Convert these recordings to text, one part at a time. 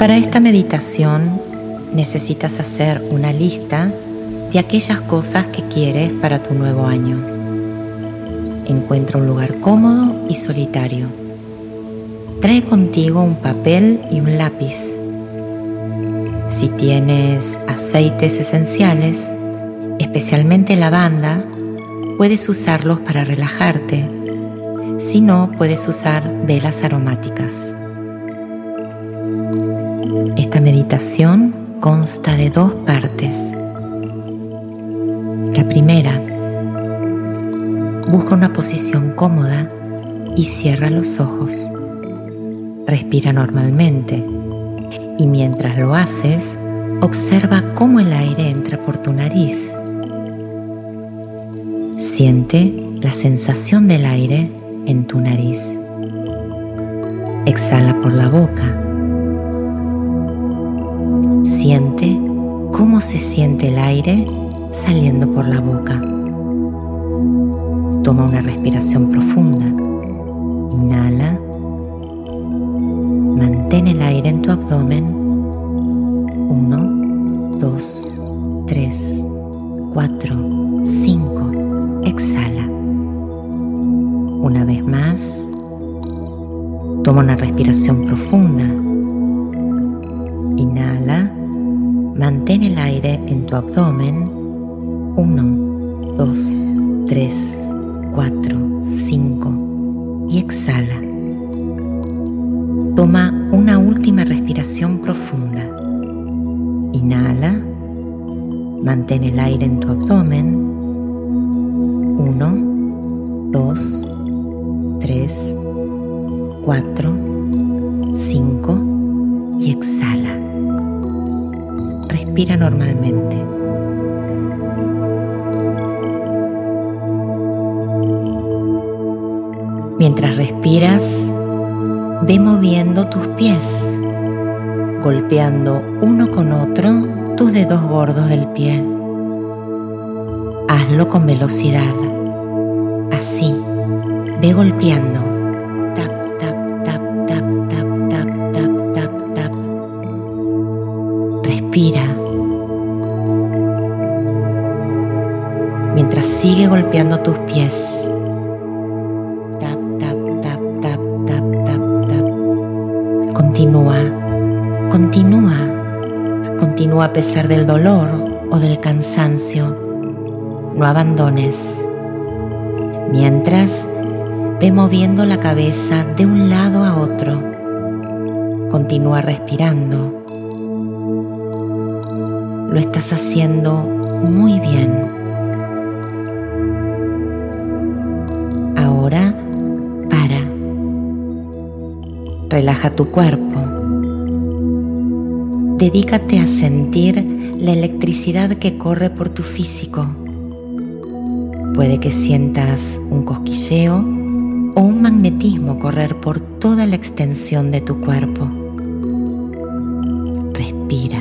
Para esta meditación necesitas hacer una lista de aquellas cosas que quieres para tu nuevo año. Encuentra un lugar cómodo y solitario. Trae contigo un papel y un lápiz. Si tienes aceites esenciales, especialmente lavanda, puedes usarlos para relajarte. Si no, puedes usar velas aromáticas. Meditación consta de dos partes. La primera, busca una posición cómoda y cierra los ojos. Respira normalmente y mientras lo haces, observa cómo el aire entra por tu nariz. Siente la sensación del aire en tu nariz. Exhala por la boca. Siente cómo se siente el aire saliendo por la boca. Toma una respiración profunda. Inhala. Mantén el aire en tu abdomen. Uno, dos, tres, cuatro, cinco. Exhala. Una vez más. Toma una respiración profunda. Mantén el aire en tu abdomen 1, 2, 3, 4, 5 y exhala. Toma una última respiración profunda. Inhala, mantén el aire en tu abdomen. 1, 2, 3, 4, 5 y exhala. Respira normalmente. Mientras respiras, ve moviendo tus pies, golpeando uno con otro tus dedos gordos del pie. Hazlo con velocidad. Así, ve golpeando. Respira. Mientras sigue golpeando tus pies. Continúa, continúa, continúa a pesar del dolor o del cansancio. No abandones. Mientras, ve moviendo la cabeza de un lado a otro. Continúa respirando. Lo estás haciendo muy bien. Ahora, para. Relaja tu cuerpo. Dedícate a sentir la electricidad que corre por tu físico. Puede que sientas un cosquilleo o un magnetismo correr por toda la extensión de tu cuerpo. Respira.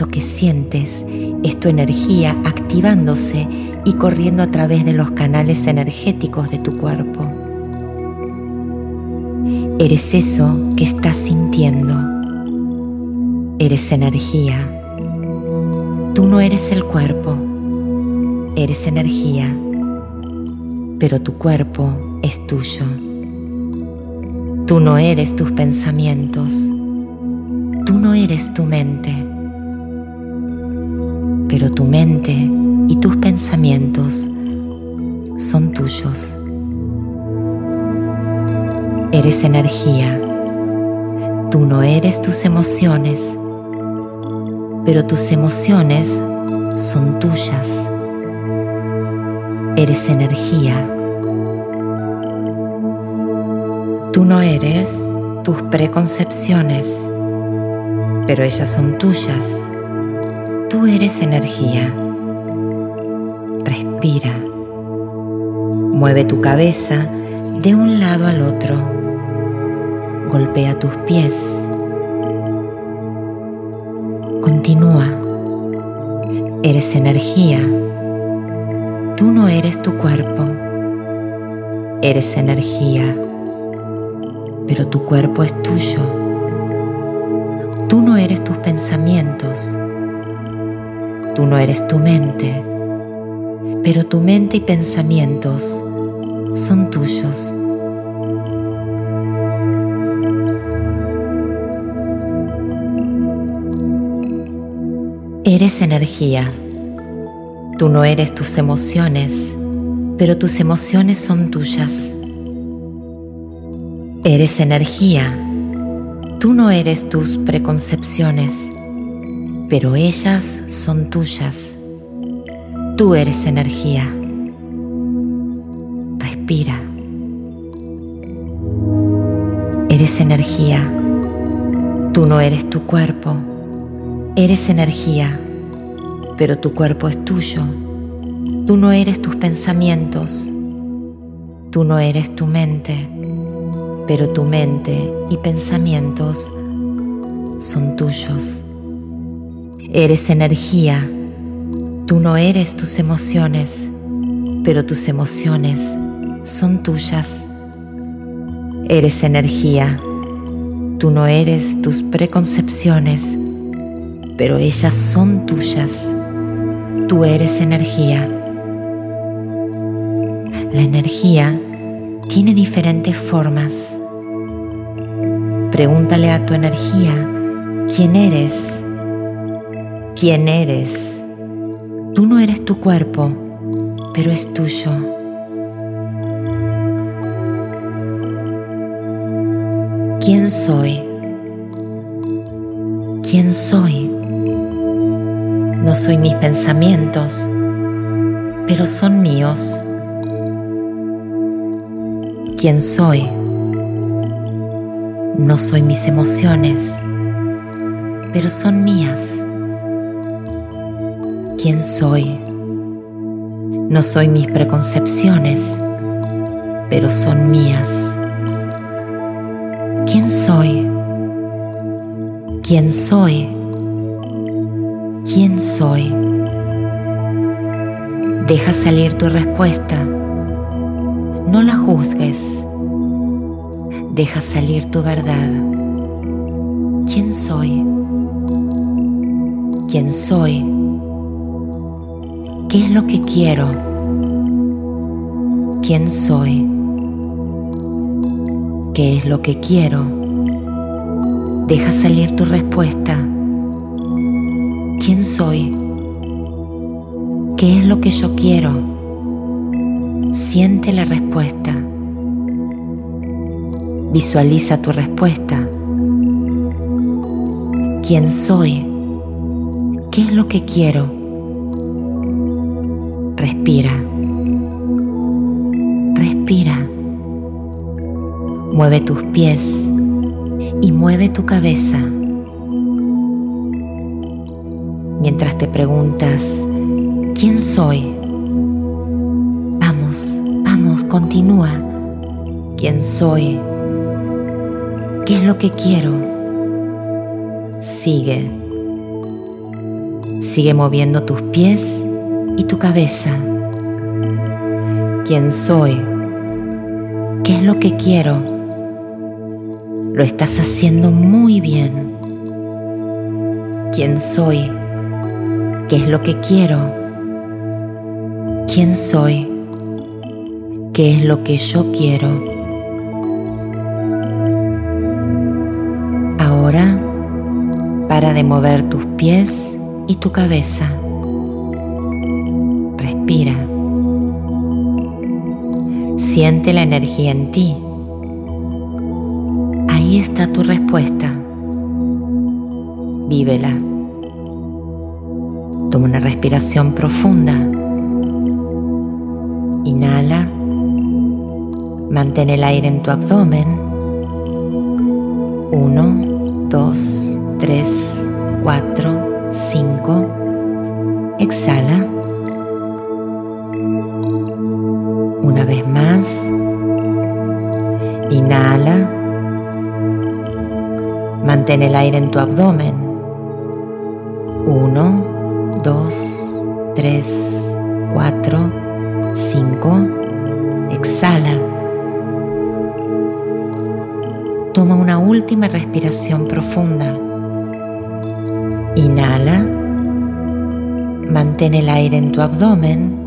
Eso que sientes es tu energía activándose y corriendo a través de los canales energéticos de tu cuerpo. Eres eso que estás sintiendo. Eres energía. Tú no eres el cuerpo. Eres energía. Pero tu cuerpo es tuyo. Tú no eres tus pensamientos. Tú no eres tu mente. Pero tu mente y tus pensamientos son tuyos. Eres energía. Tú no eres tus emociones, pero tus emociones son tuyas. Eres energía. Tú no eres tus preconcepciones, pero ellas son tuyas. Tú eres energía. Respira. Mueve tu cabeza de un lado al otro golpea tus pies. Continúa. Eres energía. Tú no eres tu cuerpo. Eres energía. pero tu cuerpo es tuyo. Tú no eres tus pensamientos. Tú no eres tu mente, pero tu mente y pensamientos son tuyos. Eres energía. Tú no eres tus emociones, pero tus emociones son tuyas. Eres energía. Tú no eres tus preconcepciones, pero ellas son tuyas. Tú eres energía. Respira. Eres energía. Tú no eres tu cuerpo. Eres energía, pero tu cuerpo es tuyo. Tú no eres tus pensamientos. Tú no eres tu mente, pero tu mente y pensamientos son tuyos. Eres energía Tú no eres tus emociones, pero tus emociones son tuyas. Eres energía. Tú no eres tus preconcepciones, pero ellas son tuyas. Tú eres energía. La energía tiene diferentes formas. Pregúntale a tu energía, ¿quién eres? ¿Quién eres? Tú no eres tu cuerpo, pero es tuyo. ¿Quién soy? ¿Quién soy? No soy mis pensamientos, pero son míos. ¿Quién soy? No soy mis emociones, pero son mías quién soy. No soy mis preconcepciones, pero son mías. ¿Quién soy? ¿Quién soy? ¿Quién soy? Deja salir tu respuesta. No la juzgues. Deja salir tu verdad. ¿Quién soy? ¿Quién soy? ¿Qué es lo que quiero? ¿Quién soy? ¿Qué es lo que quiero? Deja salir tu respuesta. ¿Quién soy? ¿Qué es lo que yo quiero? Siente la respuesta. Visualiza tu respuesta. ¿Quién soy? ¿Qué es lo que quiero? Respira. Respira. Mueve tus pies y mueve tu cabeza. Mientras te preguntas, ¿quién soy? Vamos, vamos, continúa. ¿Quién soy? ¿Qué es lo que quiero? Sigue. Sigue moviendo tus pies y tu cabeza. ¿Quién soy? ¿Qué es lo que quiero? Lo estás haciendo muy bien. ¿Quién soy? ¿Qué es lo que quiero? ¿Quién soy? ¿Qué es lo que yo quiero? Ahora, para de mover tus pies y tu cabeza. Siente la energía en ti. Ahí está tu respuesta. Vívela. Toma una respiración profunda. Inhala. Mantén el aire en tu abdomen. Uno, dos, tres, cuatro, cinco. Exhala. Inhala. Mantén el aire en tu abdomen. Uno, dos, tres, cuatro, cinco. Exhala. toma una última respiración profunda. Inhala, mantén el aire en tu abdomen.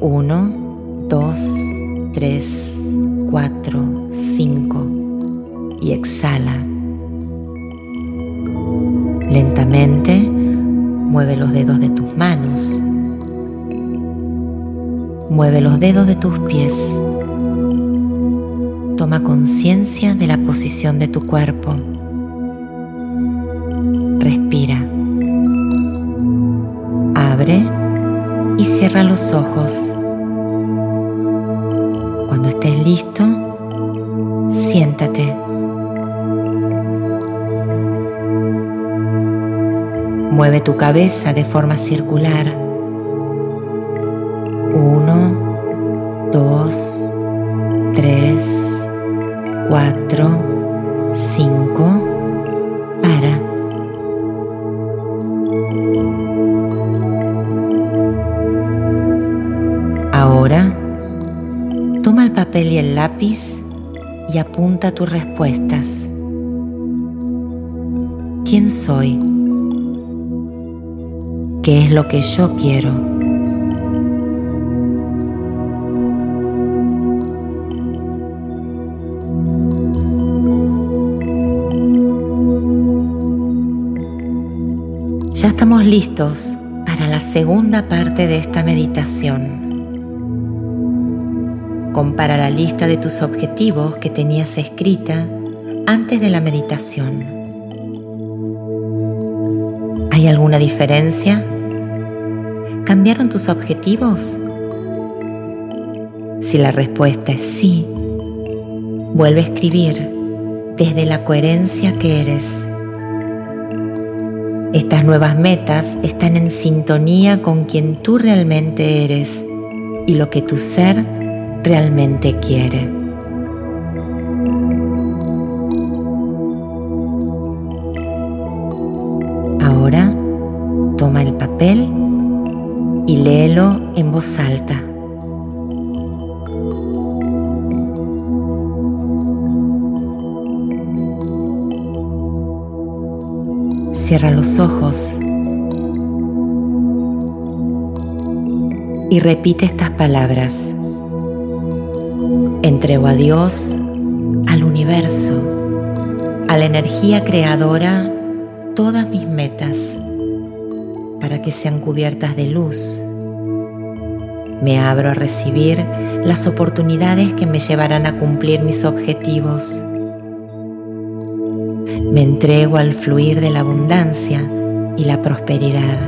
Uno, dos, tres, cuatro, cinco. Y exhala. Lentamente mueve los dedos de tus manos. Mueve los dedos de tus pies. Toma conciencia de la posición de tu cuerpo. Respira. Abre y cierra los ojos. Cuando estés listo, siéntate. Mueve tu cabeza de forma circular. Uno, dos, tres, cuatro, cinco, para. Ahora, toma el papel y el lápiz y apunta tus respuestas. ¿Quién soy? ¿Qué es lo que yo quiero? Ya estamos listos para la segunda parte de esta meditación. Compara la lista de tus objetivos que tenías escrita antes de la meditación. ¿Hay alguna diferencia? ¿Cambiaron tus objetivos? Si la respuesta es sí, vuelve a escribir desde la coherencia que eres estas nuevas metas están en sintonía con quien tú realmente eres y lo que tu ser realmente quiere. Ahora toma el papel y léelo en voz alta. Cierra los ojos y repite estas palabras. Entrego a Dios, al universo, a la energía creadora, todas mis metas para que sean cubiertas de luz. Me abro a recibir las oportunidades que me llevarán a cumplir mis objetivos me entrego al fluir de la abundancia y la prosperidad.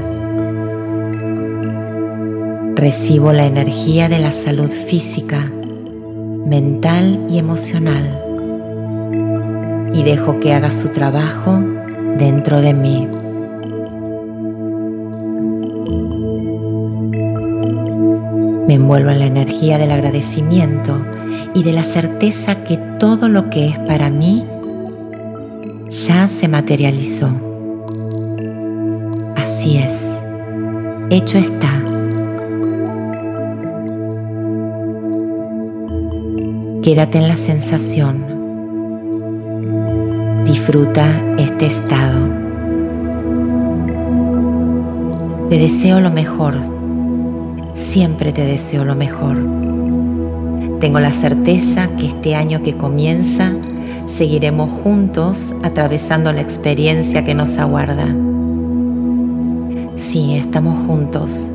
Recibo la energía de la salud física, mental y emocional y dejo que haga su trabajo dentro de mí. Me envuelvo en la energía del agradecimiento y de la certeza que todo lo que es para mí ya se materializó. Así es, hecho está. Quédate en la sensación. Disfruta este estado. Te deseo lo mejor. Siempre te deseo lo mejor. Tengo la certeza que este año que comienza seguiremos juntos atravesando la experiencia que nos aguarda. Sí, estamos juntos.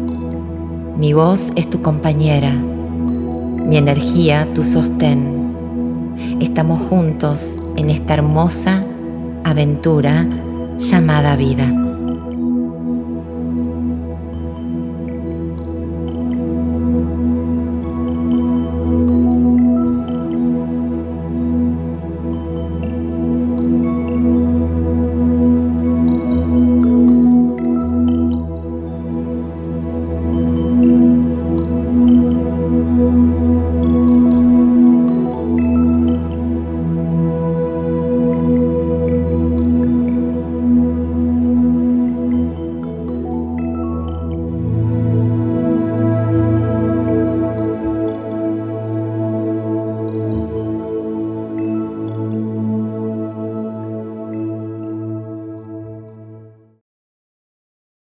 Mi voz es tu compañera, mi energía tu sostén. Estamos juntos en esta hermosa aventura llamada vida.